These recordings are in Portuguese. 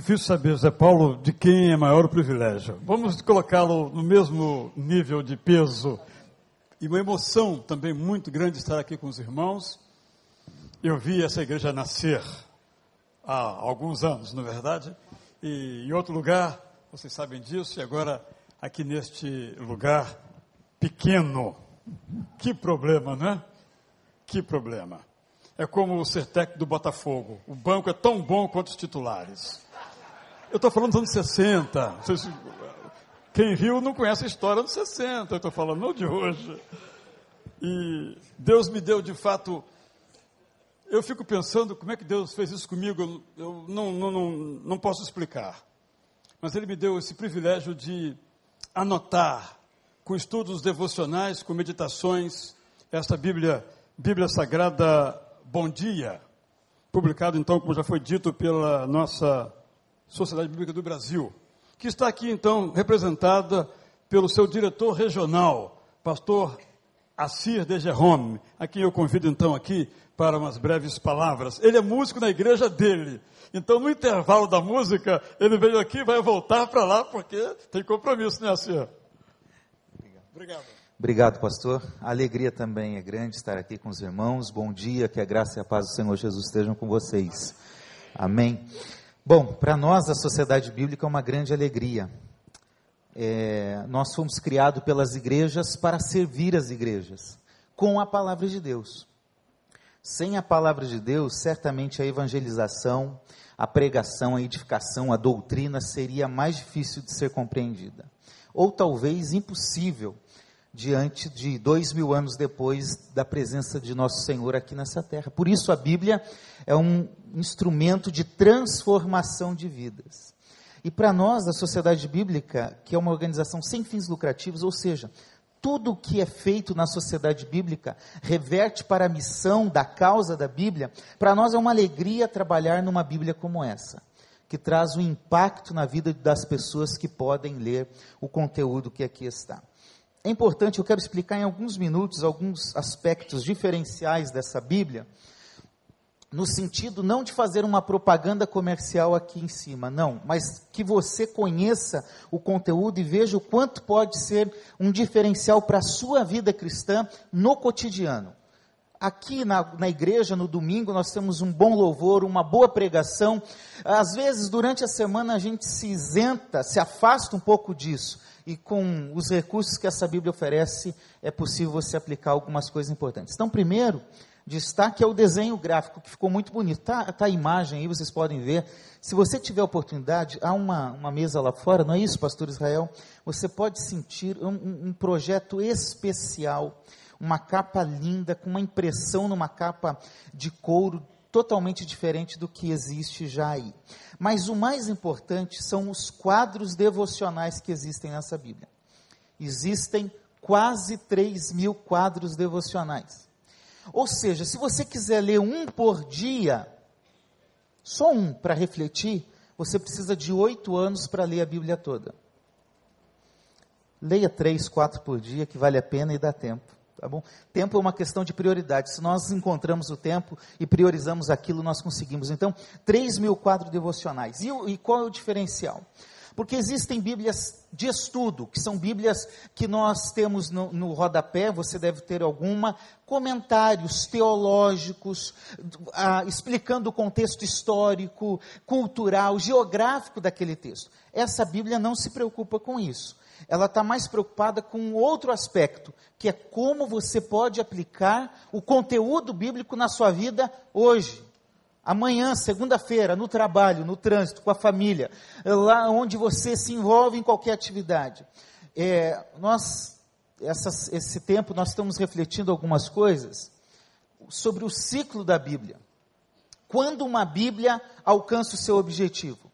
difícil saber, Zé Paulo, de quem é maior o privilégio. Vamos colocá-lo no mesmo nível de peso. E uma emoção também muito grande estar aqui com os irmãos. Eu vi essa igreja nascer há alguns anos, na é verdade, e em outro lugar, vocês sabem disso, e agora aqui neste lugar pequeno. Que problema, né? Que problema. É como o ser técnico do Botafogo. O banco é tão bom quanto os titulares. Eu estou falando dos anos 60. Vocês, quem viu não conhece a história dos 60. Eu estou falando não de hoje. E Deus me deu de fato. Eu fico pensando como é que Deus fez isso comigo. Eu não, não, não, não posso explicar. Mas Ele me deu esse privilégio de anotar com estudos devocionais, com meditações, esta Bíblia, Bíblia Sagrada Bom Dia, publicado então, como já foi dito, pela nossa Sociedade Bíblica do Brasil, que está aqui então representada pelo seu diretor regional, pastor Assir de Jerome, a quem eu convido então aqui para umas breves palavras. Ele é músico na igreja dele. Então, no intervalo da música, ele veio aqui e vai voltar para lá, porque tem compromisso, né, Assir? Obrigado. Obrigado. Obrigado, pastor. A alegria também é grande estar aqui com os irmãos. Bom dia, que a graça e a paz do Senhor Jesus estejam com vocês. Amém. Bom, para nós, a sociedade bíblica é uma grande alegria. É, nós fomos criados pelas igrejas para servir as igrejas, com a palavra de Deus. Sem a palavra de Deus, certamente a evangelização, a pregação, a edificação, a doutrina seria mais difícil de ser compreendida. Ou talvez impossível diante de dois mil anos depois da presença de nosso Senhor aqui nessa terra. Por isso a Bíblia é um instrumento de transformação de vidas. E para nós, a Sociedade Bíblica, que é uma organização sem fins lucrativos, ou seja, tudo o que é feito na sociedade bíblica reverte para a missão da causa da Bíblia, para nós é uma alegria trabalhar numa Bíblia como essa, que traz um impacto na vida das pessoas que podem ler o conteúdo que aqui está é importante, eu quero explicar em alguns minutos alguns aspectos diferenciais dessa Bíblia, no sentido não de fazer uma propaganda comercial aqui em cima, não, mas que você conheça o conteúdo e veja o quanto pode ser um diferencial para a sua vida cristã no cotidiano. Aqui na, na igreja, no domingo, nós temos um bom louvor, uma boa pregação. Às vezes, durante a semana, a gente se isenta, se afasta um pouco disso e com os recursos que essa Bíblia oferece, é possível você aplicar algumas coisas importantes. Então, primeiro, destaque é o desenho gráfico, que ficou muito bonito. Está tá a imagem aí, vocês podem ver. Se você tiver oportunidade, há uma, uma mesa lá fora, não é isso, pastor Israel? Você pode sentir um, um projeto especial, uma capa linda, com uma impressão numa capa de couro totalmente diferente do que existe já aí. Mas o mais importante são os quadros devocionais que existem nessa Bíblia. Existem quase 3 mil quadros devocionais. Ou seja, se você quiser ler um por dia, só um para refletir, você precisa de oito anos para ler a Bíblia toda. Leia três, quatro por dia, que vale a pena e dá tempo. Tá bom? Tempo é uma questão de prioridade. Se nós encontramos o tempo e priorizamos aquilo, nós conseguimos. Então, 3 mil quadros devocionais. E, e qual é o diferencial? Porque existem Bíblias de estudo, que são Bíblias que nós temos no, no rodapé, você deve ter alguma, comentários teológicos, ah, explicando o contexto histórico, cultural, geográfico daquele texto. Essa Bíblia não se preocupa com isso ela está mais preocupada com outro aspecto, que é como você pode aplicar o conteúdo bíblico na sua vida hoje. Amanhã, segunda-feira, no trabalho, no trânsito, com a família, lá onde você se envolve em qualquer atividade. É, nós, essas, esse tempo, nós estamos refletindo algumas coisas sobre o ciclo da Bíblia. Quando uma Bíblia alcança o seu objetivo?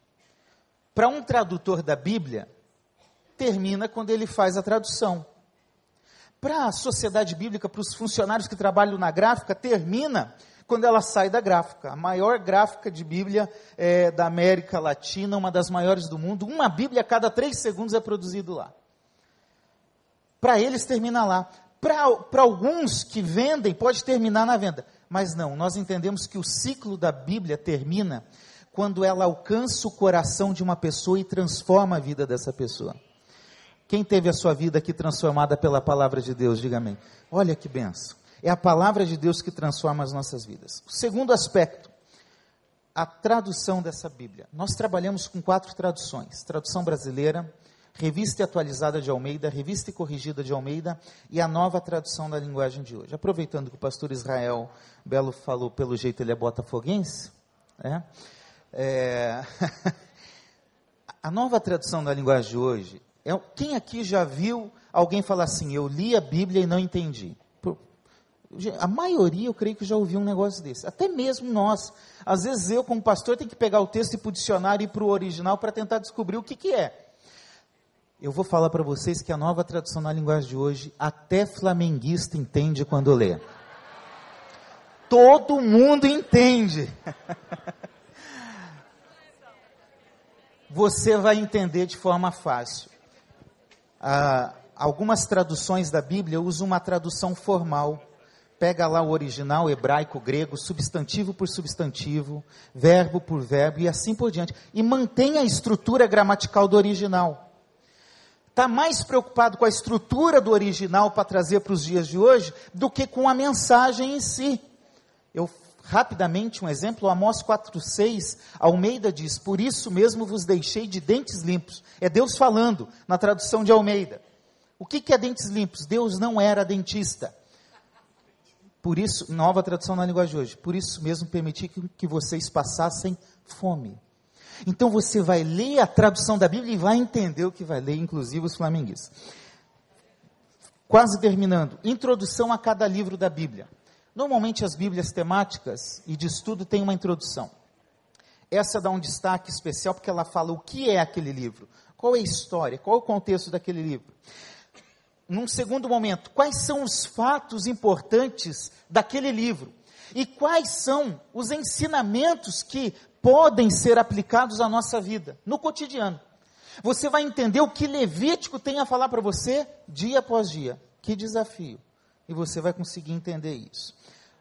Para um tradutor da Bíblia, termina quando ele faz a tradução. Para a sociedade bíblica, para os funcionários que trabalham na gráfica, termina quando ela sai da gráfica. A maior gráfica de Bíblia é, da América Latina, uma das maiores do mundo. Uma Bíblia a cada três segundos é produzido lá. Para eles termina lá. Para alguns que vendem, pode terminar na venda. Mas não, nós entendemos que o ciclo da Bíblia termina quando ela alcança o coração de uma pessoa e transforma a vida dessa pessoa. Quem teve a sua vida aqui transformada pela palavra de Deus, diga amém. Olha que benção. É a palavra de Deus que transforma as nossas vidas. O segundo aspecto, a tradução dessa Bíblia. Nós trabalhamos com quatro traduções: tradução brasileira, revista atualizada de Almeida, revista e corrigida de Almeida e a nova tradução da linguagem de hoje. Aproveitando que o pastor Israel Belo falou, pelo jeito ele é botafoguense, né? é... a nova tradução da linguagem de hoje é, quem aqui já viu alguém falar assim, eu li a Bíblia e não entendi? A maioria, eu creio que já ouviu um negócio desse. Até mesmo nós. Às vezes eu, como pastor, tenho que pegar o texto e ir para o dicionário e para o original para tentar descobrir o que, que é. Eu vou falar para vocês que a nova tradução na linguagem de hoje, até flamenguista entende quando lê. Todo mundo entende. Você vai entender de forma fácil ah, algumas traduções da Bíblia usam uma tradução formal. Pega lá o original hebraico, grego, substantivo por substantivo, verbo por verbo e assim por diante. E mantém a estrutura gramatical do original. Está mais preocupado com a estrutura do original para trazer para os dias de hoje do que com a mensagem em si. Eu rapidamente um exemplo, Amós 4,6, Almeida diz, por isso mesmo vos deixei de dentes limpos. É Deus falando, na tradução de Almeida. O que, que é dentes limpos? Deus não era dentista. Por isso, nova tradução na linguagem de hoje, por isso mesmo permiti que, que vocês passassem fome. Então você vai ler a tradução da Bíblia e vai entender o que vai ler, inclusive os flamenguistas. Quase terminando, introdução a cada livro da Bíblia. Normalmente as Bíblias temáticas e de estudo têm uma introdução. Essa dá um destaque especial porque ela fala o que é aquele livro, qual é a história, qual é o contexto daquele livro. Num segundo momento, quais são os fatos importantes daquele livro e quais são os ensinamentos que podem ser aplicados à nossa vida, no cotidiano. Você vai entender o que Levítico tem a falar para você dia após dia. Que desafio! E você vai conseguir entender isso.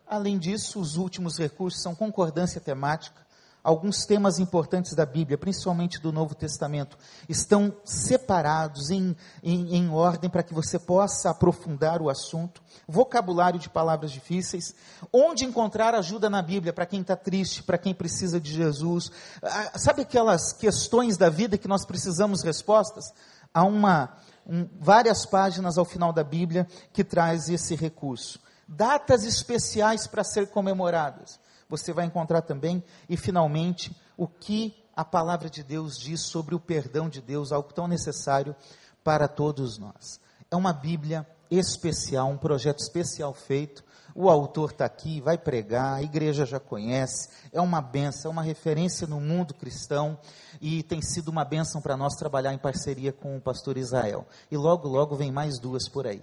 Além disso, os últimos recursos são concordância temática. Alguns temas importantes da Bíblia, principalmente do Novo Testamento, estão separados em, em, em ordem para que você possa aprofundar o assunto. Vocabulário de palavras difíceis. Onde encontrar ajuda na Bíblia para quem está triste, para quem precisa de Jesus. Ah, sabe aquelas questões da vida que nós precisamos respostas? Há uma, um, várias páginas ao final da Bíblia que traz esse recurso datas especiais para ser comemoradas. Você vai encontrar também, e finalmente, o que a palavra de Deus diz sobre o perdão de Deus, algo tão necessário para todos nós. É uma Bíblia especial, um projeto especial feito. O autor está aqui, vai pregar, a igreja já conhece, é uma benção, é uma referência no mundo cristão e tem sido uma benção para nós trabalhar em parceria com o pastor Israel. E logo, logo vem mais duas por aí.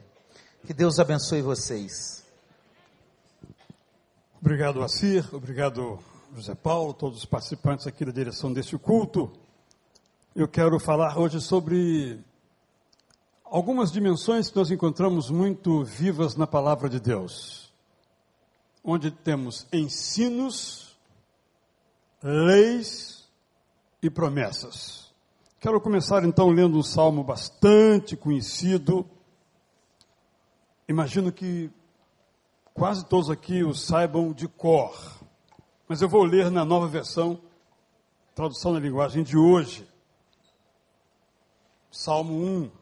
Que Deus abençoe vocês. Obrigado, Assir. Obrigado, José Paulo, todos os participantes aqui da direção deste culto. Eu quero falar hoje sobre algumas dimensões que nós encontramos muito vivas na palavra de Deus, onde temos ensinos, leis e promessas. Quero começar então lendo um salmo bastante conhecido. Imagino que quase todos aqui o saibam de cor, mas eu vou ler na nova versão, tradução na linguagem de hoje. Salmo 1.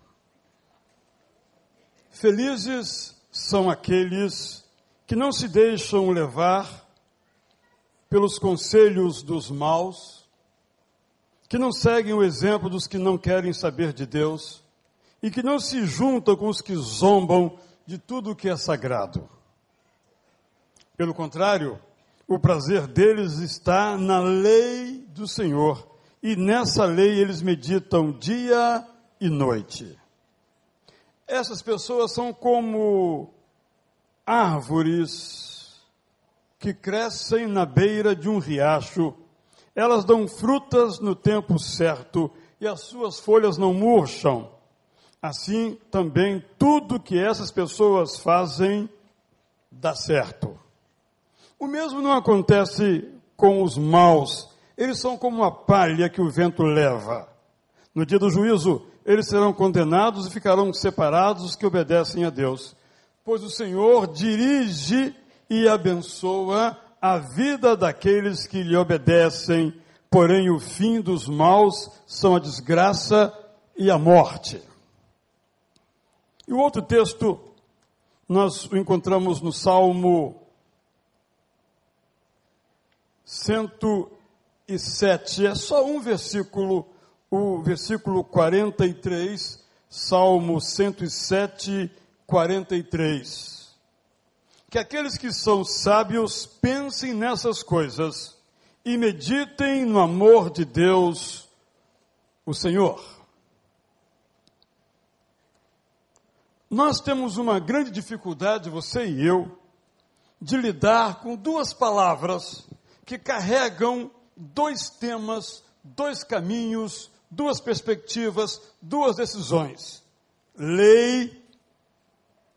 Felizes são aqueles que não se deixam levar pelos conselhos dos maus, que não seguem o exemplo dos que não querem saber de Deus e que não se juntam com os que zombam de tudo o que é sagrado. Pelo contrário, o prazer deles está na lei do Senhor, e nessa lei eles meditam dia e noite. Essas pessoas são como árvores que crescem na beira de um riacho. Elas dão frutas no tempo certo e as suas folhas não murcham. Assim também tudo que essas pessoas fazem dá certo. O mesmo não acontece com os maus. eles são como a palha que o vento leva. No dia do juízo, eles serão condenados e ficarão separados os que obedecem a Deus. Pois o Senhor dirige e abençoa a vida daqueles que lhe obedecem, porém o fim dos maus são a desgraça e a morte. E o outro texto nós o encontramos no Salmo 107, é só um versículo, o versículo 43, Salmo 107, 43. Que aqueles que são sábios pensem nessas coisas e meditem no amor de Deus, o Senhor. Nós temos uma grande dificuldade, você e eu, de lidar com duas palavras que carregam dois temas, dois caminhos, duas perspectivas, duas decisões: lei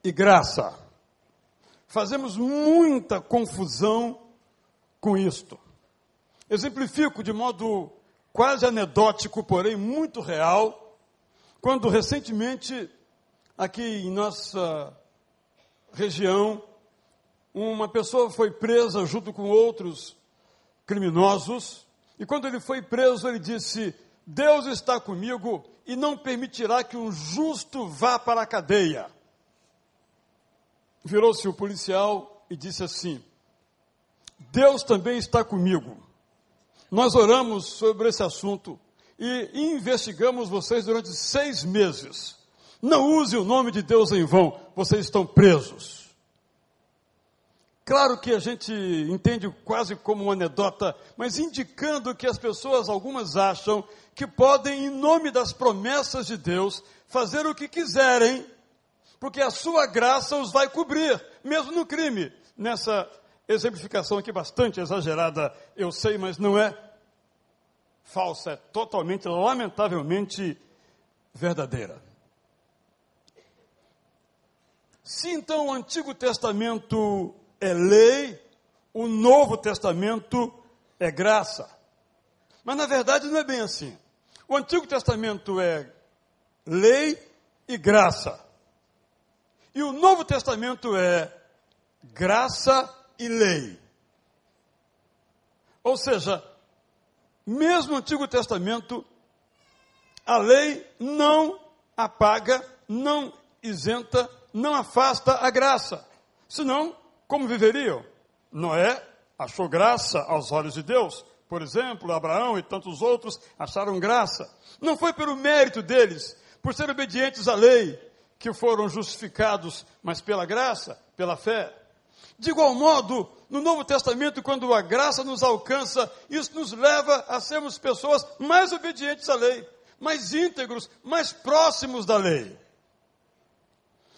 e graça. Fazemos muita confusão com isto. Exemplifico de modo quase anedótico, porém muito real, quando recentemente aqui em nossa região, uma pessoa foi presa junto com outros criminosos, e quando ele foi preso, ele disse: Deus está comigo e não permitirá que um justo vá para a cadeia. Virou-se o policial e disse assim: Deus também está comigo. Nós oramos sobre esse assunto e investigamos vocês durante seis meses. Não use o nome de Deus em vão, vocês estão presos. Claro que a gente entende quase como uma anedota, mas indicando que as pessoas, algumas acham que podem, em nome das promessas de Deus, fazer o que quiserem, porque a sua graça os vai cobrir, mesmo no crime. Nessa exemplificação aqui bastante exagerada, eu sei, mas não é falsa, é totalmente, lamentavelmente verdadeira. Se então o Antigo Testamento é lei, o Novo Testamento é graça. Mas na verdade não é bem assim. O Antigo Testamento é lei e graça. E o Novo Testamento é graça e lei. Ou seja, mesmo no Antigo Testamento, a lei não apaga, não isenta não afasta a graça. Senão, como viveriam? Noé achou graça aos olhos de Deus. Por exemplo, Abraão e tantos outros acharam graça. Não foi pelo mérito deles, por ser obedientes à lei, que foram justificados, mas pela graça, pela fé. De igual modo, no Novo Testamento, quando a graça nos alcança, isso nos leva a sermos pessoas mais obedientes à lei, mais íntegros, mais próximos da lei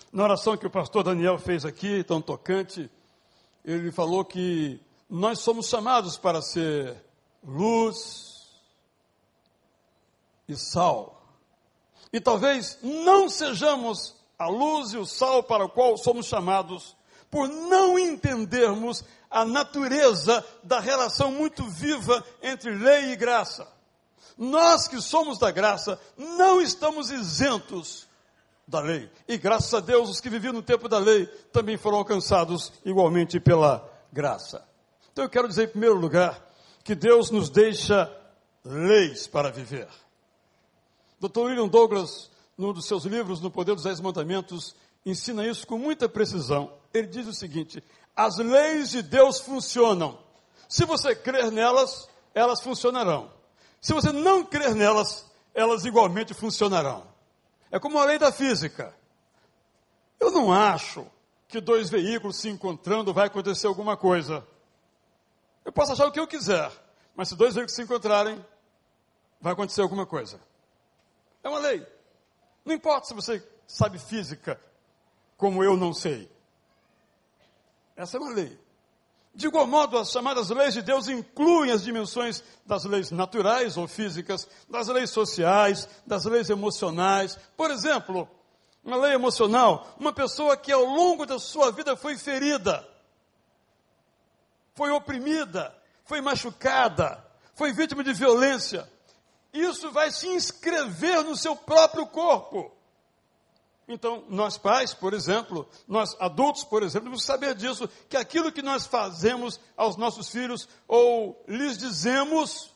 na oração que o pastor Daniel fez aqui, tão tocante, ele falou que nós somos chamados para ser luz e sal. E talvez não sejamos a luz e o sal para o qual somos chamados, por não entendermos a natureza da relação muito viva entre lei e graça. Nós que somos da graça não estamos isentos da lei. E graças a Deus, os que viviam no tempo da lei também foram alcançados igualmente pela graça. Então eu quero dizer, em primeiro lugar, que Deus nos deixa leis para viver. Dr. William Douglas, num dos seus livros, No Poder dos Dez Mandamentos, ensina isso com muita precisão. Ele diz o seguinte: as leis de Deus funcionam. Se você crer nelas, elas funcionarão. Se você não crer nelas, elas igualmente funcionarão. É como a lei da física. Eu não acho que dois veículos se encontrando vai acontecer alguma coisa. Eu posso achar o que eu quiser, mas se dois veículos se encontrarem, vai acontecer alguma coisa. É uma lei. Não importa se você sabe física, como eu não sei. Essa é uma lei. De igual modo, as chamadas leis de Deus incluem as dimensões das leis naturais ou físicas, das leis sociais, das leis emocionais. Por exemplo, uma lei emocional, uma pessoa que ao longo da sua vida foi ferida, foi oprimida, foi machucada, foi vítima de violência, isso vai se inscrever no seu próprio corpo. Então, nós pais, por exemplo, nós adultos, por exemplo, que saber disso, que aquilo que nós fazemos aos nossos filhos ou lhes dizemos,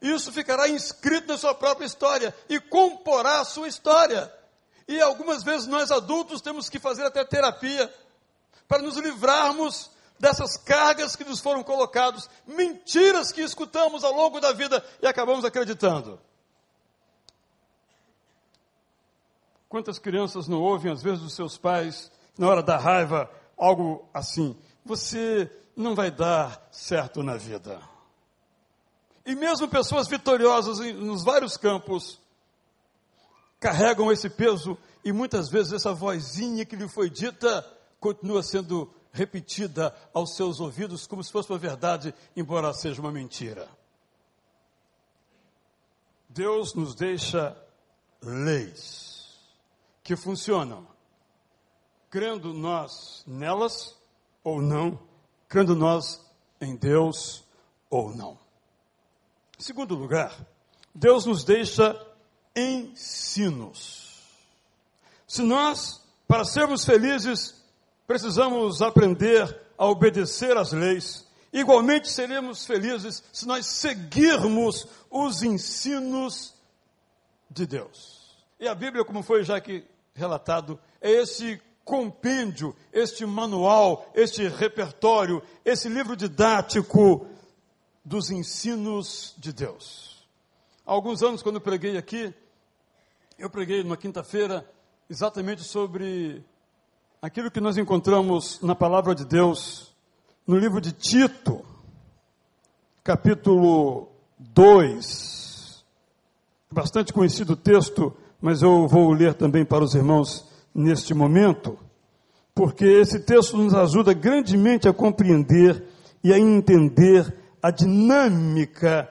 isso ficará inscrito na sua própria história e comporá a sua história. E algumas vezes nós adultos temos que fazer até terapia para nos livrarmos dessas cargas que nos foram colocadas, mentiras que escutamos ao longo da vida e acabamos acreditando. Quantas crianças não ouvem, às vezes, dos seus pais, na hora da raiva, algo assim: você não vai dar certo na vida. E mesmo pessoas vitoriosas nos vários campos carregam esse peso e muitas vezes essa vozinha que lhe foi dita continua sendo repetida aos seus ouvidos como se fosse uma verdade, embora seja uma mentira. Deus nos deixa leis que funcionam, crendo nós nelas ou não, crendo nós em Deus ou não. Em segundo lugar, Deus nos deixa ensinos. Se nós, para sermos felizes, precisamos aprender a obedecer às leis, igualmente seremos felizes se nós seguirmos os ensinos de Deus. E a Bíblia, como foi já aqui relatado, é esse compêndio, este manual, este repertório, esse livro didático dos ensinos de Deus. Há alguns anos, quando eu preguei aqui, eu preguei numa quinta-feira exatamente sobre aquilo que nós encontramos na palavra de Deus no livro de Tito, capítulo 2. Bastante conhecido texto, mas eu vou ler também para os irmãos neste momento, porque esse texto nos ajuda grandemente a compreender e a entender a dinâmica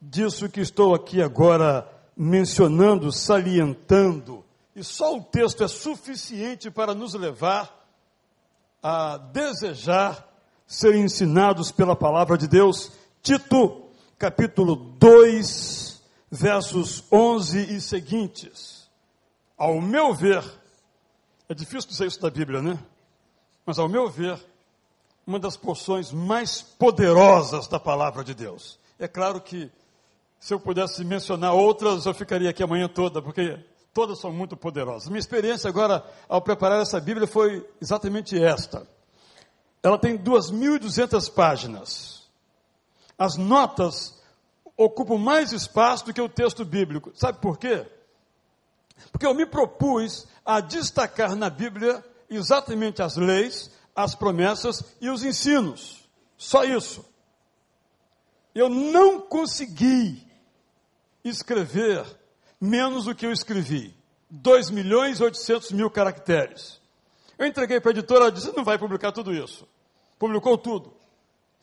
disso que estou aqui agora mencionando, salientando. E só o texto é suficiente para nos levar a desejar ser ensinados pela palavra de Deus. Tito, capítulo 2, versos 11 e seguintes. Ao meu ver, é difícil dizer isso da Bíblia, né? Mas ao meu ver, uma das porções mais poderosas da palavra de Deus. É claro que se eu pudesse mencionar outras, eu ficaria aqui a manhã toda, porque todas são muito poderosas. Minha experiência agora, ao preparar essa Bíblia, foi exatamente esta. Ela tem 2.200 páginas. As notas ocupam mais espaço do que o texto bíblico. Sabe por quê? Porque eu me propus a destacar na Bíblia exatamente as leis, as promessas e os ensinos. Só isso. Eu não consegui escrever menos do que eu escrevi. 2 milhões e 800 mil caracteres. Eu entreguei para a editora, ela disse, não vai publicar tudo isso. Publicou tudo.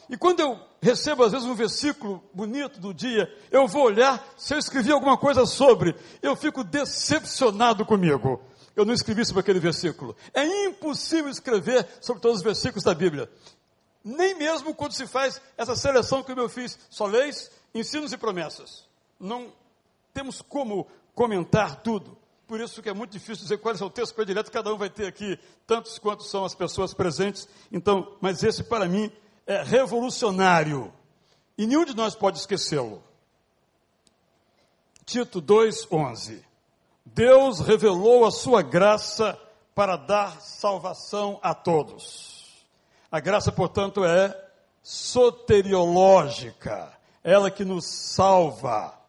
E quando eu recebo às vezes um versículo bonito do dia, eu vou olhar se eu escrevi alguma coisa sobre, eu fico decepcionado comigo. Eu não escrevi sobre aquele versículo. É impossível escrever sobre todos os versículos da Bíblia. Nem mesmo quando se faz essa seleção que eu fiz, só leis, ensinos e promessas. Não temos como comentar tudo. Por isso que é muito difícil dizer qual é o texto predileto, cada um vai ter aqui tantos quantos são as pessoas presentes. Então, mas esse para mim é revolucionário. E nenhum de nós pode esquecê-lo. Tito 2:11. Deus revelou a sua graça para dar salvação a todos. A graça, portanto, é soteriológica, ela que nos salva.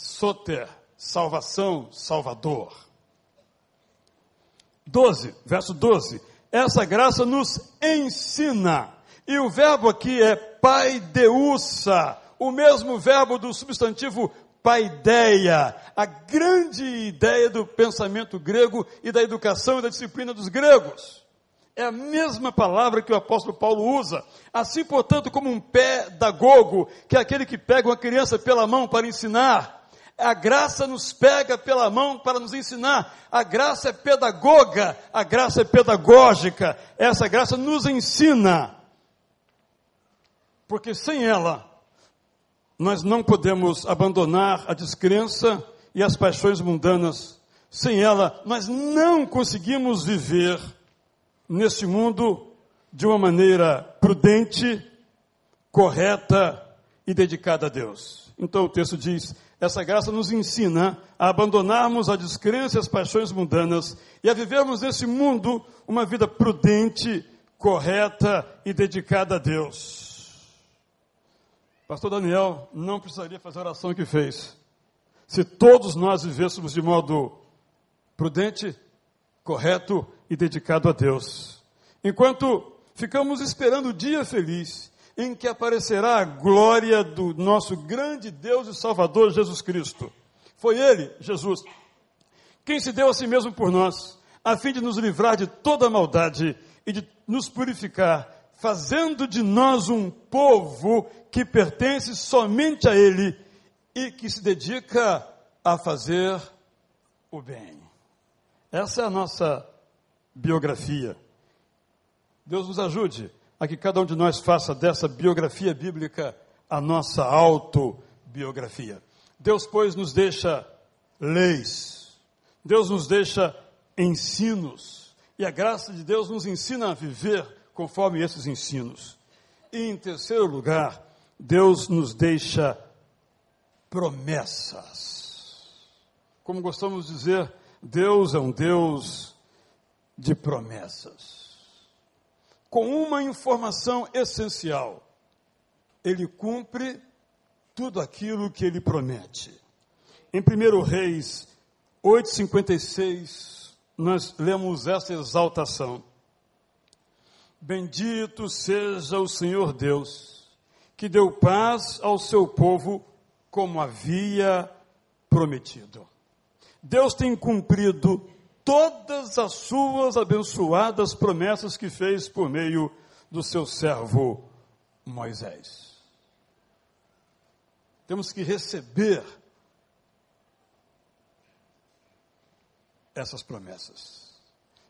Soter, salvação, salvador. 12, verso 12. Essa graça nos ensina e o verbo aqui é paideusa, o mesmo verbo do substantivo paideia, a grande ideia do pensamento grego e da educação e da disciplina dos gregos. É a mesma palavra que o apóstolo Paulo usa. Assim, portanto, como um pedagogo, que é aquele que pega uma criança pela mão para ensinar, a graça nos pega pela mão para nos ensinar. A graça é pedagoga, a graça é pedagógica. Essa graça nos ensina porque sem ela, nós não podemos abandonar a descrença e as paixões mundanas. Sem ela, nós não conseguimos viver neste mundo de uma maneira prudente, correta e dedicada a Deus. Então o texto diz: essa graça nos ensina a abandonarmos a descrença e as paixões mundanas e a vivermos nesse mundo uma vida prudente, correta e dedicada a Deus. Pastor Daniel não precisaria fazer a oração que fez. Se todos nós vivêssemos de modo prudente, correto e dedicado a Deus. Enquanto ficamos esperando o dia feliz em que aparecerá a glória do nosso grande Deus e Salvador Jesus Cristo. Foi Ele, Jesus, quem se deu a si mesmo por nós, a fim de nos livrar de toda maldade e de nos purificar fazendo de nós um povo que pertence somente a Ele e que se dedica a fazer o bem. Essa é a nossa biografia. Deus nos ajude a que cada um de nós faça dessa biografia bíblica a nossa autobiografia. Deus, pois, nos deixa leis, Deus nos deixa ensinos, e a graça de Deus nos ensina a viver conforme esses ensinos. E em terceiro lugar, Deus nos deixa promessas. Como gostamos de dizer, Deus é um Deus de promessas. Com uma informação essencial, ele cumpre tudo aquilo que ele promete. Em 1 Reis 8,56, nós lemos essa exaltação. Bendito seja o Senhor Deus, que deu paz ao seu povo como havia prometido. Deus tem cumprido todas as suas abençoadas promessas que fez por meio do seu servo Moisés. Temos que receber essas promessas.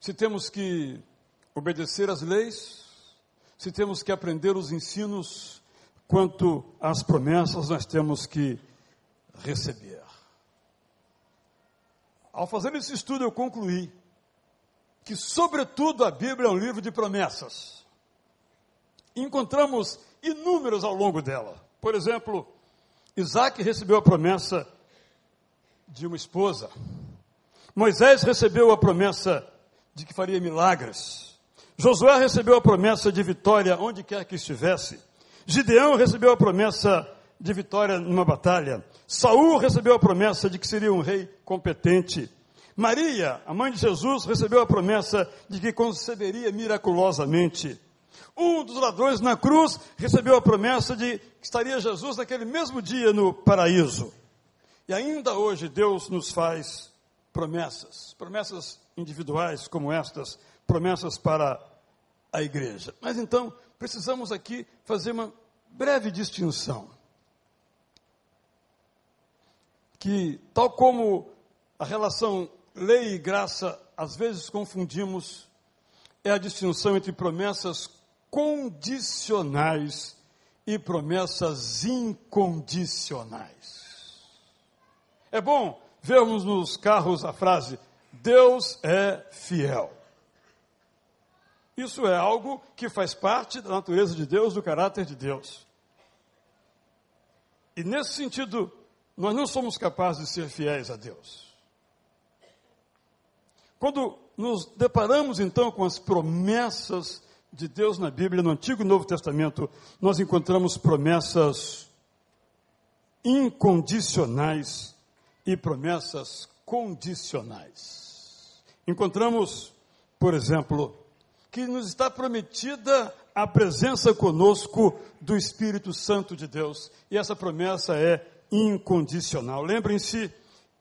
Se temos que obedecer às leis, se temos que aprender os ensinos quanto às promessas, nós temos que receber. Ao fazer esse estudo, eu concluí que, sobretudo, a Bíblia é um livro de promessas. Encontramos inúmeras ao longo dela. Por exemplo, Isaac recebeu a promessa de uma esposa. Moisés recebeu a promessa de que faria milagres. Josué recebeu a promessa de vitória onde quer que estivesse. Gideão recebeu a promessa de vitória numa batalha. Saul recebeu a promessa de que seria um rei competente. Maria, a mãe de Jesus, recebeu a promessa de que conceberia miraculosamente. Um dos ladrões na cruz recebeu a promessa de que estaria Jesus naquele mesmo dia no paraíso. E ainda hoje Deus nos faz promessas, promessas individuais como estas, promessas para a igreja. Mas então, precisamos aqui fazer uma breve distinção. Que, tal como a relação lei e graça, às vezes confundimos, é a distinção entre promessas condicionais e promessas incondicionais. É bom vermos nos carros a frase: Deus é fiel. Isso é algo que faz parte da natureza de Deus, do caráter de Deus. E nesse sentido, nós não somos capazes de ser fiéis a Deus. Quando nos deparamos então com as promessas de Deus na Bíblia, no Antigo e Novo Testamento, nós encontramos promessas incondicionais e promessas condicionais. Encontramos, por exemplo, que nos está prometida a presença conosco do Espírito Santo de Deus. E essa promessa é incondicional. Lembrem-se,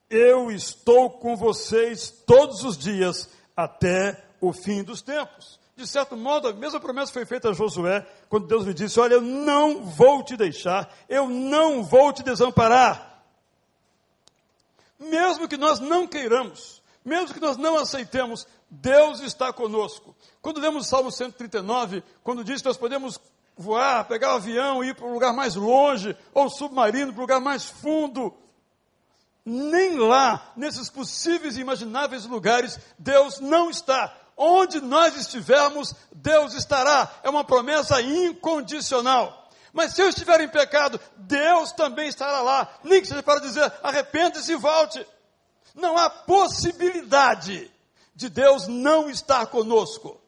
eu estou com vocês todos os dias até o fim dos tempos. De certo modo, a mesma promessa foi feita a Josué, quando Deus lhe disse: Olha, eu não vou te deixar, eu não vou te desamparar. Mesmo que nós não queiramos, mesmo que nós não aceitemos, Deus está conosco. Quando lemos o Salmo 139, quando diz que nós podemos voar, pegar o avião, ir para um lugar mais longe, ou submarino para um lugar mais fundo. Nem lá, nesses possíveis e imagináveis lugares, Deus não está. Onde nós estivermos, Deus estará. É uma promessa incondicional. Mas se eu estiver em pecado, Deus também estará lá. Nem que seja para dizer, arrependa-se e volte. Não há possibilidade de Deus não estar conosco.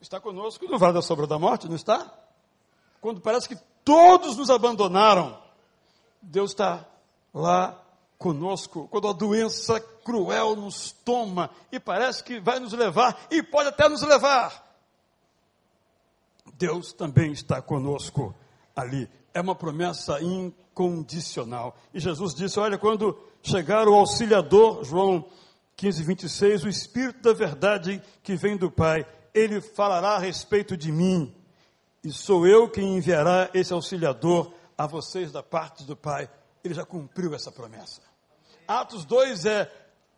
Está conosco no vale da sombra da morte, não está? Quando parece que todos nos abandonaram, Deus está lá conosco. Quando a doença cruel nos toma e parece que vai nos levar e pode até nos levar, Deus também está conosco ali. É uma promessa incondicional. E Jesus disse: Olha, quando chegar o auxiliador, João 15, 26, o Espírito da verdade que vem do Pai, ele falará a respeito de mim, e sou eu quem enviará esse auxiliador a vocês da parte do Pai. Ele já cumpriu essa promessa. Atos 2 é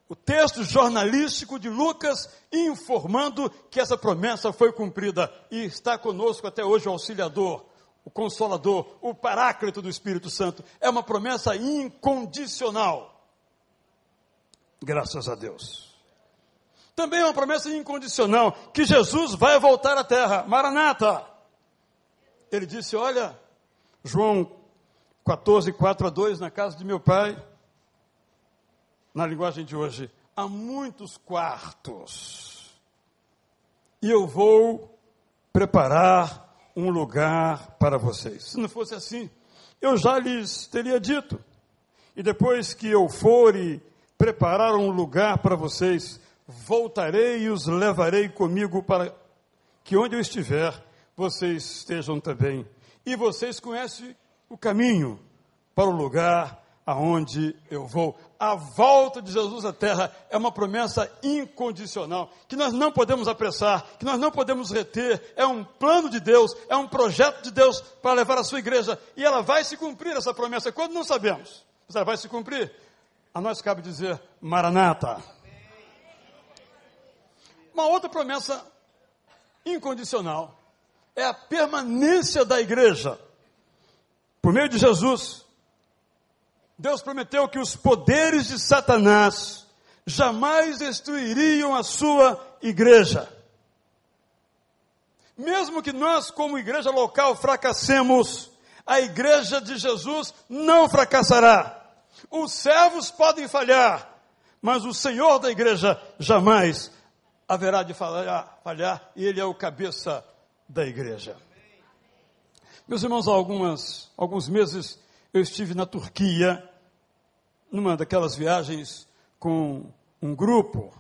o texto jornalístico de Lucas informando que essa promessa foi cumprida e está conosco até hoje o auxiliador, o consolador, o paráclito do Espírito Santo. É uma promessa incondicional. Graças a Deus. Também é uma promessa incondicional que Jesus vai voltar à terra. Maranata. Ele disse: Olha, João 14, 4 a 2, na casa de meu pai, na linguagem de hoje, há muitos quartos. E eu vou preparar um lugar para vocês. Se não fosse assim, eu já lhes teria dito. E depois que eu for e preparar um lugar para vocês, voltarei e os levarei comigo para que onde eu estiver, vocês estejam também. E vocês conhecem o caminho para o lugar aonde eu vou. A volta de Jesus à terra é uma promessa incondicional, que nós não podemos apressar, que nós não podemos reter, é um plano de Deus, é um projeto de Deus para levar a sua igreja, e ela vai se cumprir essa promessa, quando não sabemos, mas ela vai se cumprir. A nós cabe dizer, Maranata. Uma outra promessa incondicional é a permanência da igreja. Por meio de Jesus, Deus prometeu que os poderes de Satanás jamais destruiriam a sua igreja. Mesmo que nós, como igreja local, fracassemos, a igreja de Jesus não fracassará. Os servos podem falhar, mas o Senhor da igreja jamais haverá de falhar, falhar e ele é o cabeça da igreja. Meus irmãos, há algumas, alguns meses eu estive na Turquia, numa daquelas viagens com um grupo,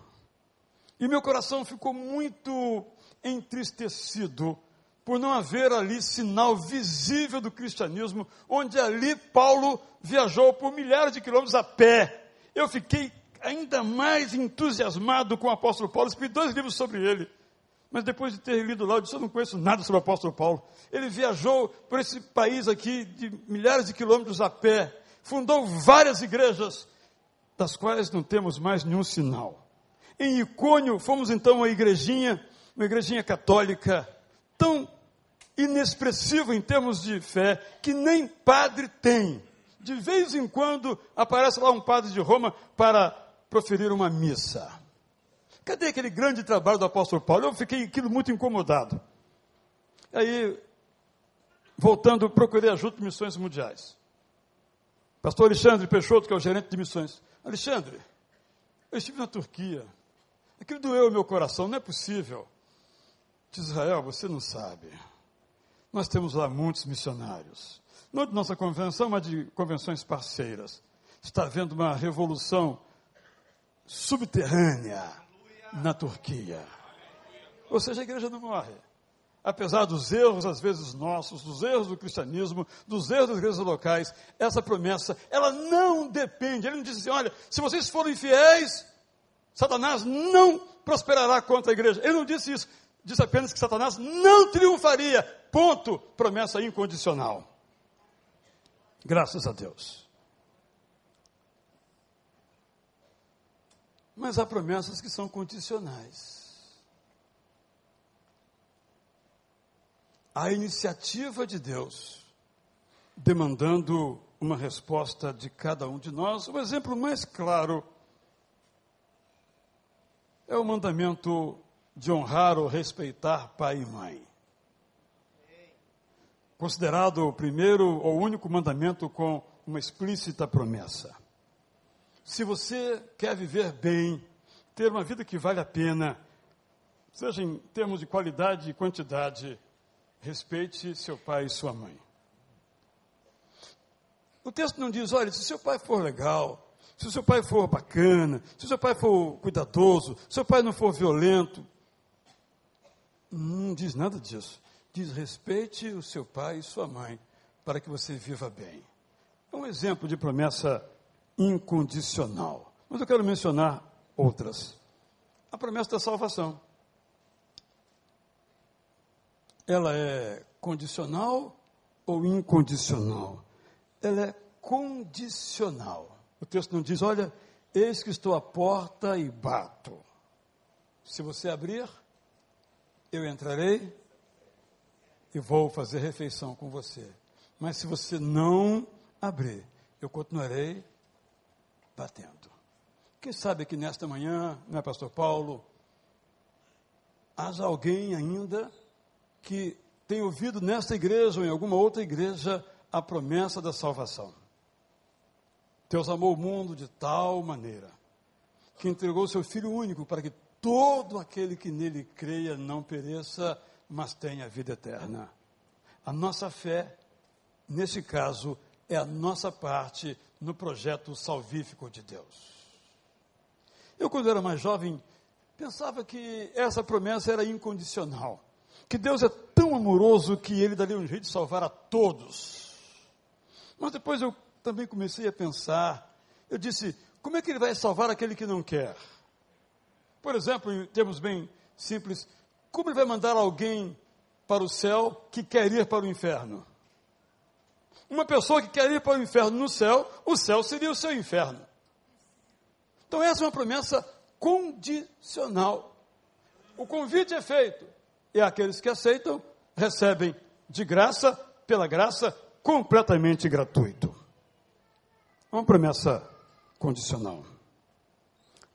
e meu coração ficou muito entristecido por não haver ali sinal visível do cristianismo, onde ali Paulo viajou por milhares de quilômetros a pé. Eu fiquei ainda mais entusiasmado com o apóstolo Paulo, escrevi dois livros sobre ele. Mas depois de ter lido lá, eu disse, eu não conheço nada sobre o apóstolo Paulo. Ele viajou por esse país aqui de milhares de quilômetros a pé, fundou várias igrejas, das quais não temos mais nenhum sinal. Em Icônio, fomos então uma igrejinha, uma igrejinha católica, tão inexpressiva em termos de fé, que nem padre tem. De vez em quando aparece lá um padre de Roma para proferir uma missa. Cadê aquele grande trabalho do apóstolo Paulo? Eu fiquei aquilo muito incomodado. Aí, voltando, procurei ajuda de missões mundiais. Pastor Alexandre Peixoto, que é o gerente de missões. Alexandre, eu estive na Turquia. Aquilo doeu o meu coração, não é possível. De Israel, você não sabe. Nós temos lá muitos missionários. Não de nossa convenção, mas de convenções parceiras. Está havendo uma revolução subterrânea na Turquia. Ou seja, a igreja não morre. Apesar dos erros, às vezes nossos, dos erros do cristianismo, dos erros das igrejas locais, essa promessa, ela não depende. Ele não diz assim: olha, se vocês forem fiéis, Satanás não prosperará contra a igreja. Ele não disse isso. Disse apenas que Satanás não triunfaria. Ponto. Promessa incondicional. Graças a Deus. Mas há promessas que são condicionais. a iniciativa de Deus, demandando uma resposta de cada um de nós. O exemplo mais claro é o mandamento de honrar ou respeitar pai e mãe. Considerado o primeiro ou único mandamento com uma explícita promessa. Se você quer viver bem, ter uma vida que vale a pena, seja em termos de qualidade e quantidade, respeite seu pai e sua mãe. O texto não diz, olha, se seu pai for legal, se seu pai for bacana, se seu pai for cuidadoso, se seu pai não for violento. Não diz nada disso. Diz respeite o seu pai e sua mãe para que você viva bem. É um exemplo de promessa incondicional. Mas eu quero mencionar outras. A promessa da salvação. Ela é condicional ou incondicional? Ela é condicional. O texto não diz, olha, eis que estou à porta e bato. Se você abrir, eu entrarei e vou fazer refeição com você. Mas se você não abrir, eu continuarei batendo. Quem sabe que nesta manhã, não é, Pastor Paulo, haja alguém ainda que tem ouvido nesta igreja ou em alguma outra igreja a promessa da salvação. Deus amou o mundo de tal maneira que entregou seu Filho único para que todo aquele que nele creia não pereça, mas tenha vida eterna. A nossa fé, nesse caso, é a nossa parte no projeto salvífico de Deus. Eu, quando era mais jovem, pensava que essa promessa era incondicional. Que Deus é tão amoroso que ele daria um jeito de salvar a todos. Mas depois eu também comecei a pensar, eu disse, como é que ele vai salvar aquele que não quer? Por exemplo, em termos bem simples, como ele vai mandar alguém para o céu que quer ir para o inferno? Uma pessoa que quer ir para o inferno no céu, o céu seria o seu inferno. Então, essa é uma promessa condicional. O convite é feito, e aqueles que aceitam recebem de graça, pela graça, completamente gratuito. É uma promessa condicional.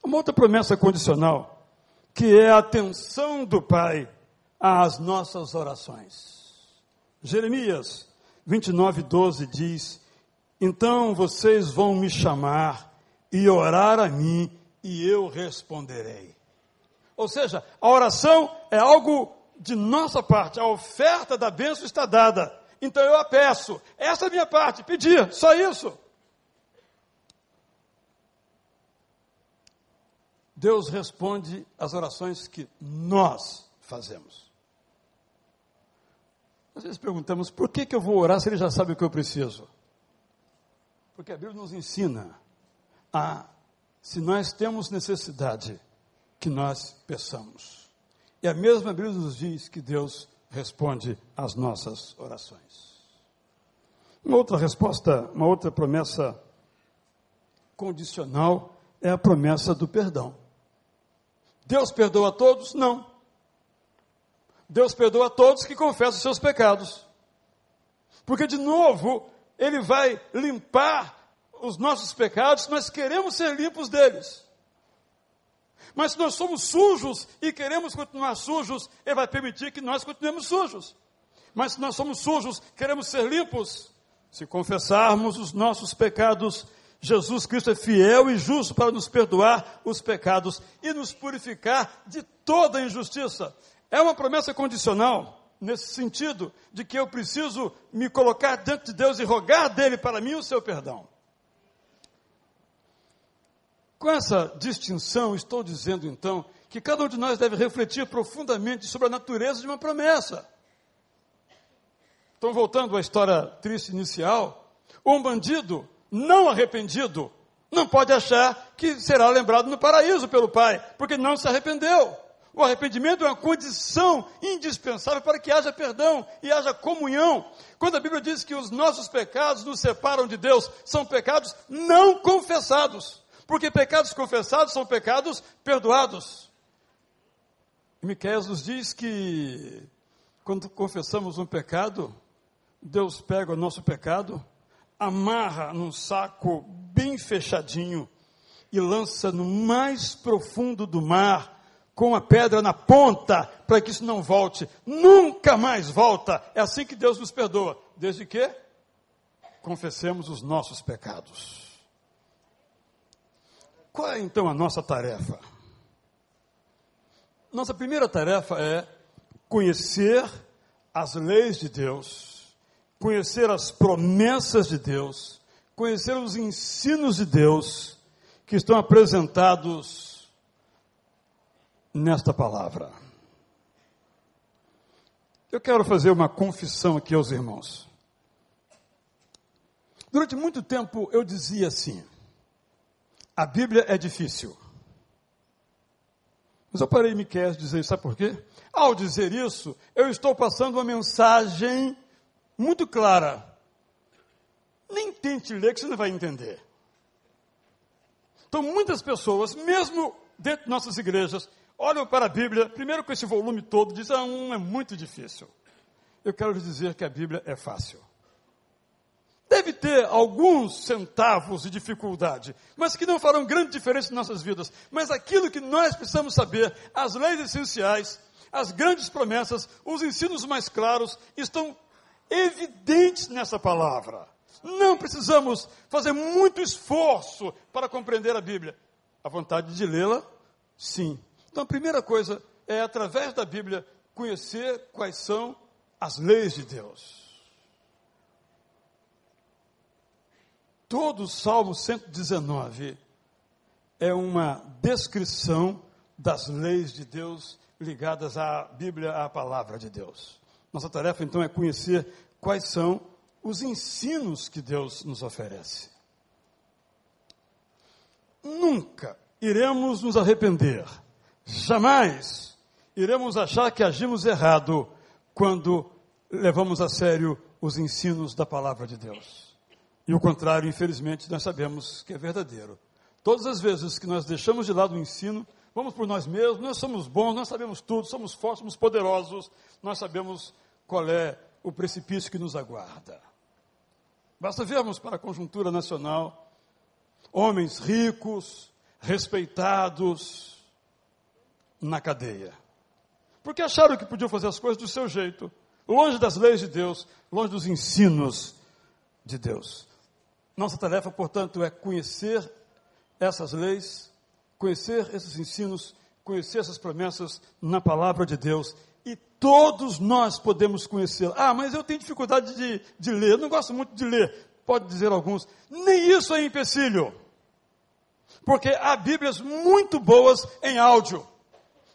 Uma outra promessa condicional, que é a atenção do Pai às nossas orações. Jeremias 29, 12 diz: Então vocês vão me chamar e orar a mim, e eu responderei. Ou seja, a oração é algo de nossa parte, a oferta da bênção está dada. Então eu a peço. Essa é a minha parte, pedir, só isso. Deus responde às orações que nós fazemos. Às vezes perguntamos, por que, que eu vou orar se ele já sabe o que eu preciso? Porque a Bíblia nos ensina a, se nós temos necessidade, que nós peçamos. E a mesma Bíblia nos diz que Deus responde às nossas orações. Uma outra resposta, uma outra promessa condicional é a promessa do perdão. Deus perdoa a todos? Não. Deus perdoa a todos que confessam os seus pecados. Porque, de novo, Ele vai limpar os nossos pecados, nós queremos ser limpos deles. Mas se nós somos sujos e queremos continuar sujos, Ele vai permitir que nós continuemos sujos. Mas se nós somos sujos, queremos ser limpos, se confessarmos os nossos pecados, Jesus Cristo é fiel e justo para nos perdoar os pecados e nos purificar de toda injustiça. É uma promessa condicional, nesse sentido, de que eu preciso me colocar diante de Deus e rogar dele para mim o seu perdão. Com essa distinção, estou dizendo então que cada um de nós deve refletir profundamente sobre a natureza de uma promessa. Então, voltando à história triste inicial, um bandido não arrependido não pode achar que será lembrado no paraíso pelo Pai, porque não se arrependeu. O arrependimento é uma condição indispensável para que haja perdão e haja comunhão. Quando a Bíblia diz que os nossos pecados nos separam de Deus, são pecados não confessados. Porque pecados confessados são pecados perdoados. Miqueias nos diz que quando confessamos um pecado, Deus pega o nosso pecado, amarra num saco bem fechadinho e lança no mais profundo do mar, com a pedra na ponta, para que isso não volte. Nunca mais volta. É assim que Deus nos perdoa. Desde que confessemos os nossos pecados. Qual é então a nossa tarefa? Nossa primeira tarefa é conhecer as leis de Deus, conhecer as promessas de Deus, conhecer os ensinos de Deus que estão apresentados nesta palavra. Eu quero fazer uma confissão aqui aos irmãos. Durante muito tempo eu dizia assim: a Bíblia é difícil. Mas eu parei em Miquel dizer, sabe por quê? Ao dizer isso, eu estou passando uma mensagem muito clara. Nem tente ler que você não vai entender. Então, muitas pessoas, mesmo dentro de nossas igrejas, olham para a Bíblia, primeiro com esse volume todo, dizem, ah, um é muito difícil. Eu quero lhes dizer que a Bíblia é fácil. Deve ter alguns centavos de dificuldade, mas que não farão grande diferença em nossas vidas. Mas aquilo que nós precisamos saber, as leis essenciais, as grandes promessas, os ensinos mais claros, estão evidentes nessa palavra. Não precisamos fazer muito esforço para compreender a Bíblia. A vontade de lê-la, sim. Então a primeira coisa é, através da Bíblia, conhecer quais são as leis de Deus. Todo o Salmo 119 é uma descrição das leis de Deus ligadas à Bíblia, à palavra de Deus. Nossa tarefa então é conhecer quais são os ensinos que Deus nos oferece. Nunca iremos nos arrepender, jamais iremos achar que agimos errado quando levamos a sério os ensinos da palavra de Deus. E o contrário, infelizmente, nós sabemos que é verdadeiro. Todas as vezes que nós deixamos de lado o ensino, vamos por nós mesmos, nós somos bons, nós sabemos tudo, somos fortes, somos poderosos, nós sabemos qual é o precipício que nos aguarda. Basta vermos para a conjuntura nacional homens ricos, respeitados na cadeia. Porque acharam que podiam fazer as coisas do seu jeito, longe das leis de Deus, longe dos ensinos de Deus. Nossa tarefa, portanto, é conhecer essas leis, conhecer esses ensinos, conhecer essas promessas na palavra de Deus. E todos nós podemos conhecer. Ah, mas eu tenho dificuldade de, de ler, eu não gosto muito de ler. Pode dizer alguns. Nem isso é empecilho. Porque há Bíblias muito boas em áudio.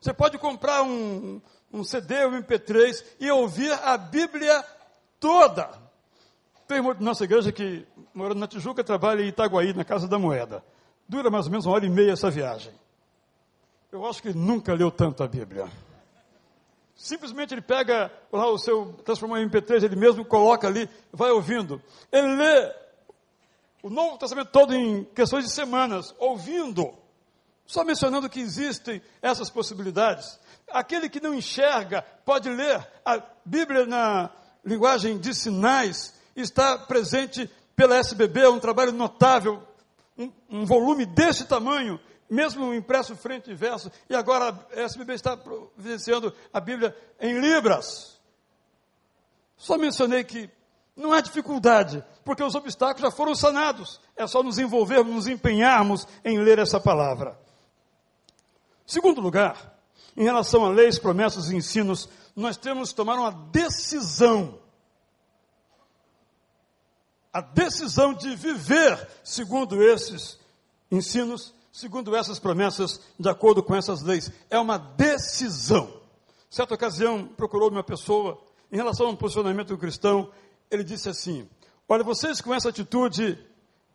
Você pode comprar um, um CD, um MP3 e ouvir a Bíblia toda. Tem de nossa igreja que, morando na Tijuca, trabalha em Itaguaí, na Casa da Moeda. Dura mais ou menos uma hora e meia essa viagem. Eu acho que nunca leu tanto a Bíblia. Simplesmente ele pega lá o seu, transformou em MP3, ele mesmo coloca ali, vai ouvindo. Ele lê o Novo Testamento todo em questões de semanas, ouvindo, só mencionando que existem essas possibilidades. Aquele que não enxerga pode ler a Bíblia na linguagem de sinais está presente pela SBB, um trabalho notável, um, um volume desse tamanho, mesmo impresso frente e verso, e agora a SBB está providenciando a Bíblia em Libras. Só mencionei que não há dificuldade, porque os obstáculos já foram sanados. É só nos envolvermos, nos empenharmos em ler essa palavra. Segundo lugar, em relação a leis, promessas e ensinos, nós temos que tomar uma decisão a decisão de viver segundo esses ensinos, segundo essas promessas, de acordo com essas leis. É uma decisão. Certa ocasião, procurou uma pessoa em relação a um posicionamento cristão. Ele disse assim: Olha, vocês com essa atitude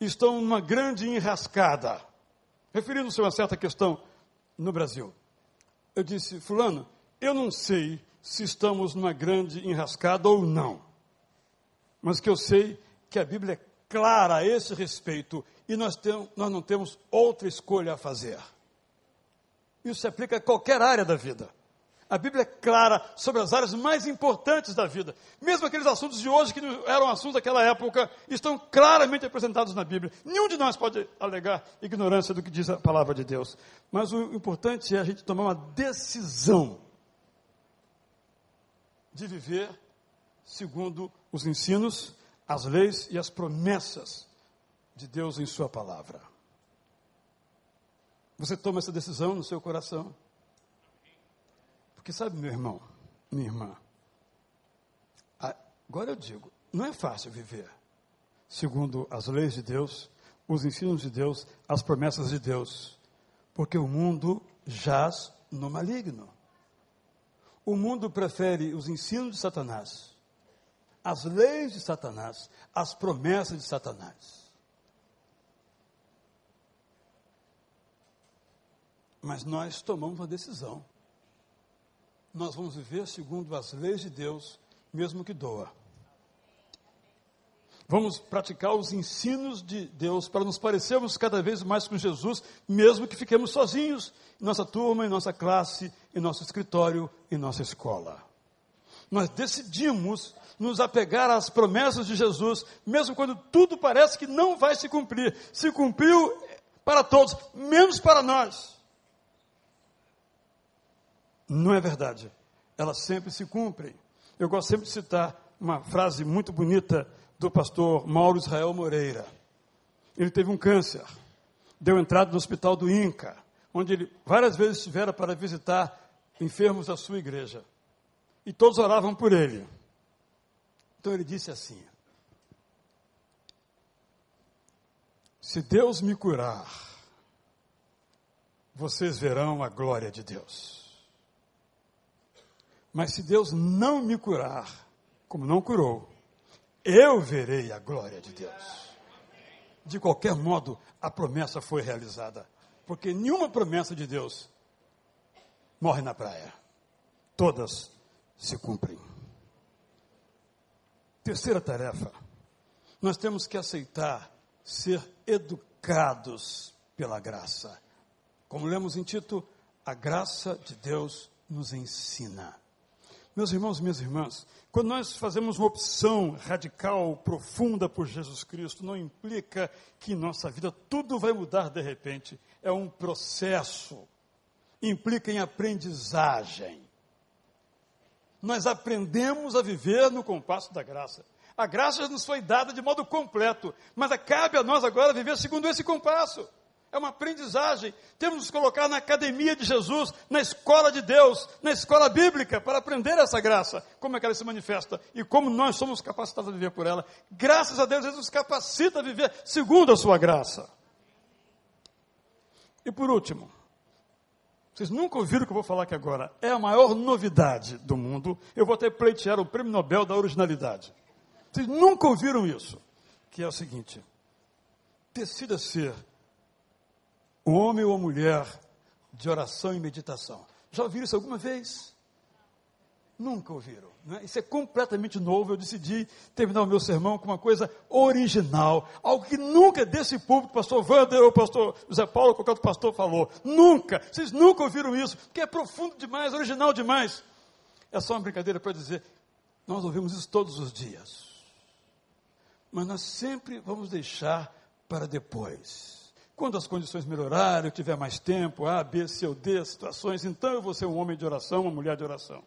estão numa grande enrascada. Referindo-se a uma certa questão no Brasil. Eu disse, Fulano, eu não sei se estamos numa grande enrascada ou não. Mas que eu sei que a Bíblia é clara a esse respeito e nós, temos, nós não temos outra escolha a fazer. Isso se aplica a qualquer área da vida. A Bíblia é clara sobre as áreas mais importantes da vida. Mesmo aqueles assuntos de hoje que não eram assuntos daquela época, estão claramente apresentados na Bíblia. Nenhum de nós pode alegar ignorância do que diz a palavra de Deus. Mas o importante é a gente tomar uma decisão de viver segundo os ensinos, as leis e as promessas de Deus em Sua palavra. Você toma essa decisão no seu coração? Porque sabe, meu irmão, minha irmã, agora eu digo, não é fácil viver segundo as leis de Deus, os ensinos de Deus, as promessas de Deus, porque o mundo jaz no maligno. O mundo prefere os ensinos de Satanás, as leis de Satanás, as promessas de Satanás. Mas nós tomamos uma decisão nós vamos viver segundo as leis de Deus, mesmo que doa. Vamos praticar os ensinos de Deus para nos parecermos cada vez mais com Jesus, mesmo que fiquemos sozinhos em nossa turma, em nossa classe, em nosso escritório, em nossa escola. Nós decidimos nos apegar às promessas de Jesus, mesmo quando tudo parece que não vai se cumprir. Se cumpriu para todos, menos para nós. Não é verdade. Elas sempre se cumprem. Eu gosto sempre de citar uma frase muito bonita do pastor Mauro Israel Moreira. Ele teve um câncer, deu entrada no hospital do Inca, onde ele várias vezes estivera para visitar enfermos da sua igreja. E todos oravam por ele. Então ele disse assim: Se Deus me curar, vocês verão a glória de Deus. Mas se Deus não me curar, como não curou, eu verei a glória de Deus. De qualquer modo, a promessa foi realizada. Porque nenhuma promessa de Deus morre na praia. Todas se cumprem. Terceira tarefa. Nós temos que aceitar ser educados pela graça. Como lemos em Tito, a graça de Deus nos ensina. Meus irmãos e minhas irmãs, quando nós fazemos uma opção radical, profunda por Jesus Cristo, não implica que em nossa vida tudo vai mudar de repente. É um processo. Implica em aprendizagem. Nós aprendemos a viver no compasso da graça. A graça nos foi dada de modo completo, mas cabe a nós agora viver segundo esse compasso. É uma aprendizagem. Temos que nos colocar na academia de Jesus, na escola de Deus, na escola bíblica, para aprender essa graça, como é que ela se manifesta e como nós somos capacitados a viver por ela. Graças a Deus, Ele nos capacita a viver segundo a sua graça. E por último, vocês nunca ouviram o que eu vou falar aqui agora. É a maior novidade do mundo. Eu vou até pleitear o prêmio Nobel da originalidade. Vocês nunca ouviram isso. Que é o seguinte: decida ser homem ou mulher de oração e meditação. Já ouviram isso alguma vez? Nunca ouviram. Né? Isso é completamente novo. Eu decidi terminar o meu sermão com uma coisa original, algo que nunca desse público, pastor Wander ou pastor José Paulo, qualquer outro pastor falou. Nunca. Vocês nunca ouviram isso, porque é profundo demais, original demais. É só uma brincadeira para dizer, nós ouvimos isso todos os dias. Mas nós sempre vamos deixar para depois. Quando as condições melhorarem, eu tiver mais tempo, A, B, C ou D situações, então eu vou ser um homem de oração, uma mulher de oração.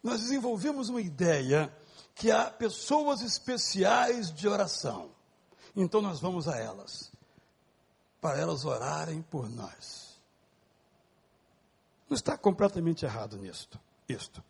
Nós desenvolvemos uma ideia que há pessoas especiais de oração. Então nós vamos a elas, para elas orarem por nós. Não está completamente errado nisto, isto.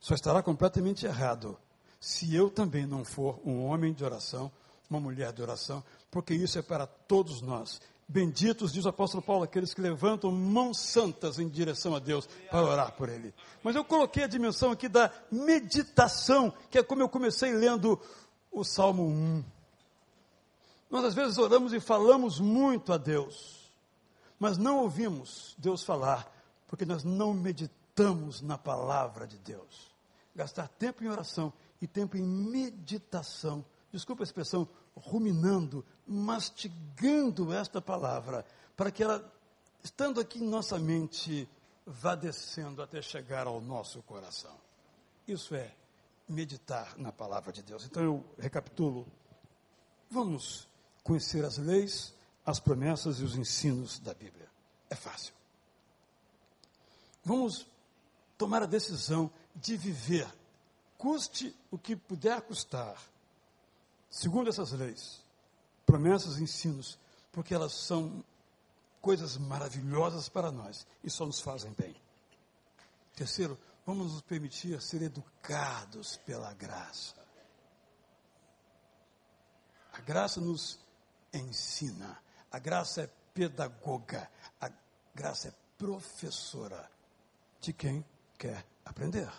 Só estará completamente errado se eu também não for um homem de oração, uma mulher de oração, porque isso é para todos nós. Benditos, diz o apóstolo Paulo, aqueles que levantam mãos santas em direção a Deus para orar por Ele. Mas eu coloquei a dimensão aqui da meditação, que é como eu comecei lendo o Salmo 1. Nós às vezes oramos e falamos muito a Deus, mas não ouvimos Deus falar, porque nós não meditamos na palavra de Deus. Gastar tempo em oração e tempo em meditação, desculpa a expressão, ruminando, mastigando esta palavra, para que ela, estando aqui em nossa mente, vá descendo até chegar ao nosso coração. Isso é meditar na palavra de Deus. Então eu recapitulo. Vamos conhecer as leis, as promessas e os ensinos da Bíblia. É fácil. Vamos tomar a decisão de viver, custe o que puder custar, segundo essas leis, promessas e ensinos, porque elas são coisas maravilhosas para nós e só nos fazem bem. Terceiro, vamos nos permitir ser educados pela graça. A graça nos ensina, a graça é pedagoga, a graça é professora de quem quer aprender.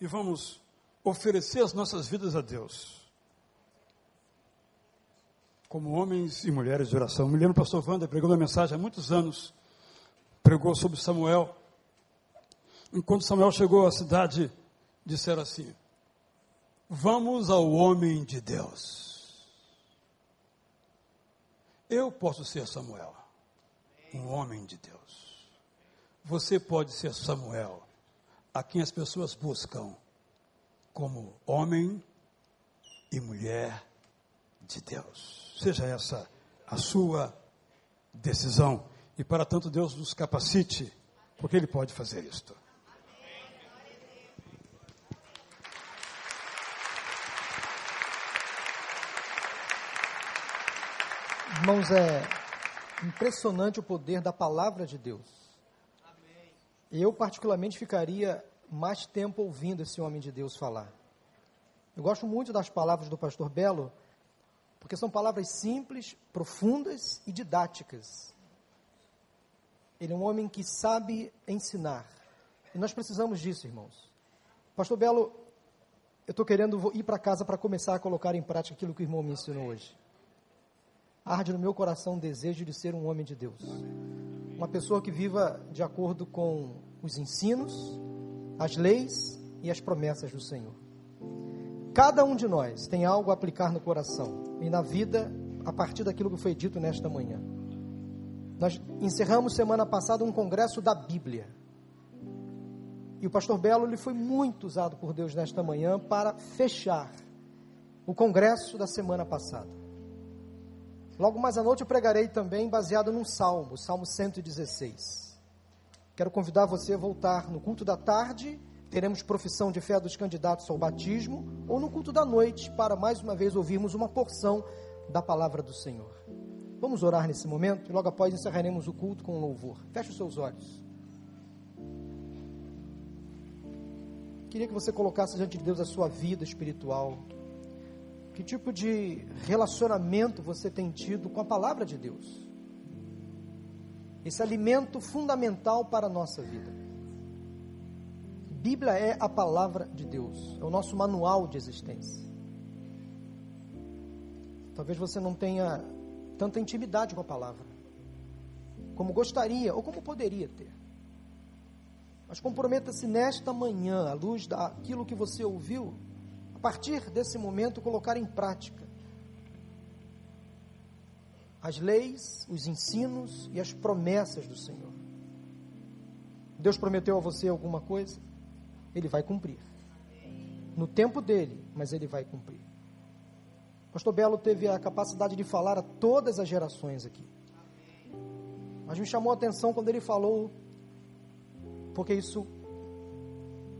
E vamos oferecer as nossas vidas a Deus. Como homens e mulheres de oração. Me lembro o pastor Wander pregou uma mensagem há muitos anos. Pregou sobre Samuel. Enquanto Samuel chegou à cidade, disseram assim: Vamos ao homem de Deus. Eu posso ser Samuel, um homem de Deus. Você pode ser Samuel, a quem as pessoas buscam como homem e mulher de Deus. Seja essa a sua decisão. E para tanto, Deus nos capacite, porque Ele pode fazer isto. Irmãos, é impressionante o poder da palavra de Deus. Eu, particularmente, ficaria mais tempo ouvindo esse homem de Deus falar. Eu gosto muito das palavras do pastor Belo, porque são palavras simples, profundas e didáticas. Ele é um homem que sabe ensinar. E nós precisamos disso, irmãos. Pastor Belo, eu estou querendo ir para casa para começar a colocar em prática aquilo que o irmão me ensinou hoje. Arde no meu coração o desejo de ser um homem de Deus uma pessoa que viva de acordo com os ensinos, as leis e as promessas do Senhor. Cada um de nós tem algo a aplicar no coração e na vida a partir daquilo que foi dito nesta manhã. Nós encerramos semana passada um congresso da Bíblia. E o pastor Belo ele foi muito usado por Deus nesta manhã para fechar o congresso da semana passada. Logo mais à noite eu pregarei também baseado num salmo, Salmo 116. Quero convidar você a voltar no culto da tarde, teremos profissão de fé dos candidatos ao batismo, ou no culto da noite, para mais uma vez ouvirmos uma porção da palavra do Senhor. Vamos orar nesse momento e logo após encerraremos o culto com louvor. Feche os seus olhos. Queria que você colocasse diante de Deus a sua vida espiritual, que tipo de relacionamento você tem tido com a palavra de Deus? Esse alimento fundamental para a nossa vida. Bíblia é a palavra de Deus, é o nosso manual de existência. Talvez você não tenha tanta intimidade com a palavra, como gostaria ou como poderia ter. Mas comprometa-se nesta manhã, à luz daquilo que você ouviu, a partir desse momento, colocar em prática as leis, os ensinos e as promessas do Senhor. Deus prometeu a você alguma coisa? Ele vai cumprir. No tempo dele, mas ele vai cumprir. Pastor Belo teve a capacidade de falar a todas as gerações aqui. Mas me chamou a atenção quando ele falou, porque isso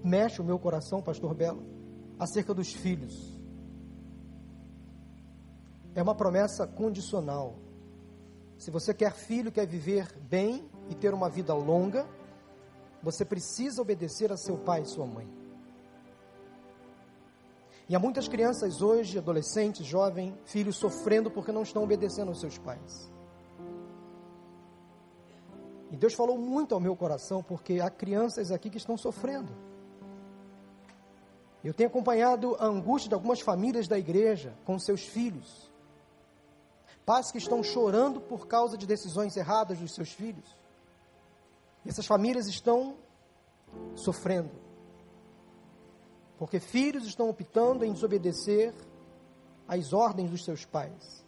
mexe o meu coração, Pastor Belo acerca dos filhos. É uma promessa condicional. Se você quer filho, quer viver bem e ter uma vida longa, você precisa obedecer a seu pai e sua mãe. E há muitas crianças hoje, adolescentes, jovens, filhos sofrendo porque não estão obedecendo aos seus pais. E Deus falou muito ao meu coração porque há crianças aqui que estão sofrendo. Eu tenho acompanhado a angústia de algumas famílias da igreja com seus filhos. Pais que estão chorando por causa de decisões erradas dos seus filhos. Essas famílias estão sofrendo. Porque filhos estão optando em desobedecer às ordens dos seus pais.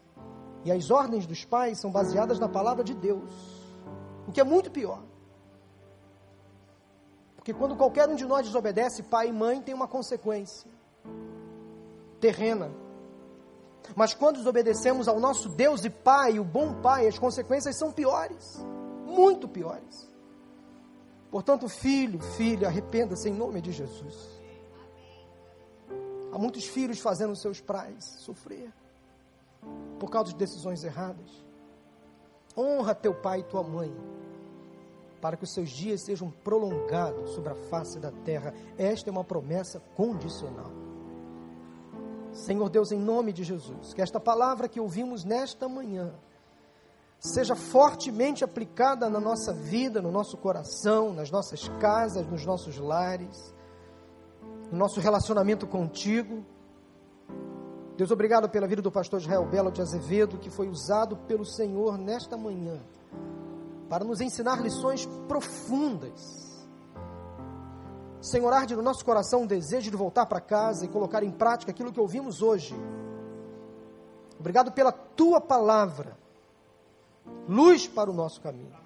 E as ordens dos pais são baseadas na palavra de Deus. O que é muito pior. Porque quando qualquer um de nós desobedece, pai e mãe tem uma consequência terrena. Mas quando desobedecemos ao nosso Deus e Pai, o bom Pai, as consequências são piores, muito piores. Portanto, filho, filha, arrependa-se em nome de Jesus. Há muitos filhos fazendo seus pais sofrer por causa de decisões erradas. Honra teu pai e tua mãe, para que os seus dias sejam prolongados sobre a face da terra. Esta é uma promessa condicional. Senhor Deus, em nome de Jesus, que esta palavra que ouvimos nesta manhã seja fortemente aplicada na nossa vida, no nosso coração, nas nossas casas, nos nossos lares, no nosso relacionamento contigo. Deus, obrigado pela vida do pastor Israel Belo de Azevedo, que foi usado pelo Senhor nesta manhã para nos ensinar lições profundas. Senhor, arde no nosso coração o desejo de voltar para casa e colocar em prática aquilo que ouvimos hoje. Obrigado pela tua palavra, luz para o nosso caminho.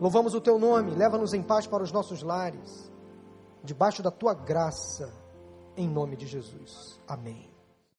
Louvamos o teu nome, leva-nos em paz para os nossos lares, debaixo da tua graça, em nome de Jesus. Amém.